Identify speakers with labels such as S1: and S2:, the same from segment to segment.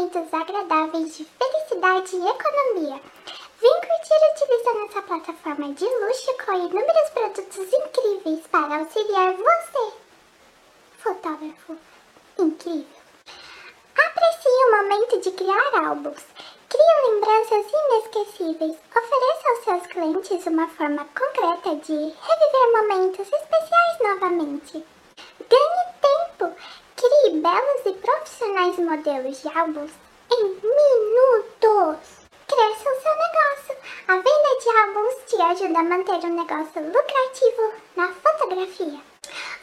S1: momentos agradáveis de felicidade e economia. Vem curtir utilizando essa plataforma de luxo com inúmeros produtos incríveis para auxiliar você, fotógrafo incrível. Aprecie o momento de criar álbuns. Crie lembranças inesquecíveis. Ofereça aos seus clientes uma forma concreta de reviver momentos especiais novamente. Ganhe belos e profissionais modelos de álbuns em minutos. Cresça o seu negócio. A venda de álbuns te ajuda a manter um negócio lucrativo na fotografia.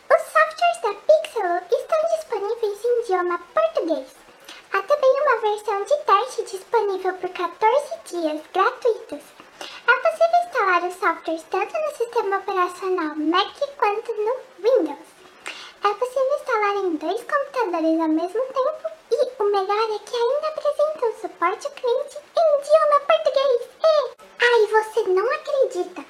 S1: Os softwares da Pixel estão disponíveis em idioma português. Há também uma versão de teste disponível por 14 dias gratuitos. É possível instalar os softwares tanto no sistema operacional Mac quanto no Windows. É possível instalar em dois computadores ao mesmo tempo e o melhor é que ainda apresenta o suporte ao cliente em idioma português. E, ai, você não acredita!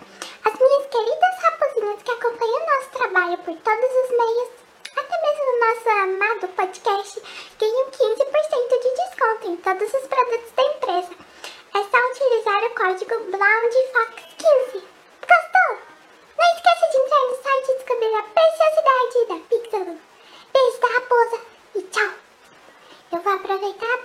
S1: As minhas queridas raposinhas que acompanham nosso trabalho por todos os meios, até mesmo no nosso amado podcast, ganham 15% de desconto em todos os produtos da empresa. É só utilizar o código BLOUNDFOX15. Gostou? Não esqueça de entrar no site e descobrir a preciosidade da Pixel. Beijo da raposa e tchau! Eu vou aproveitar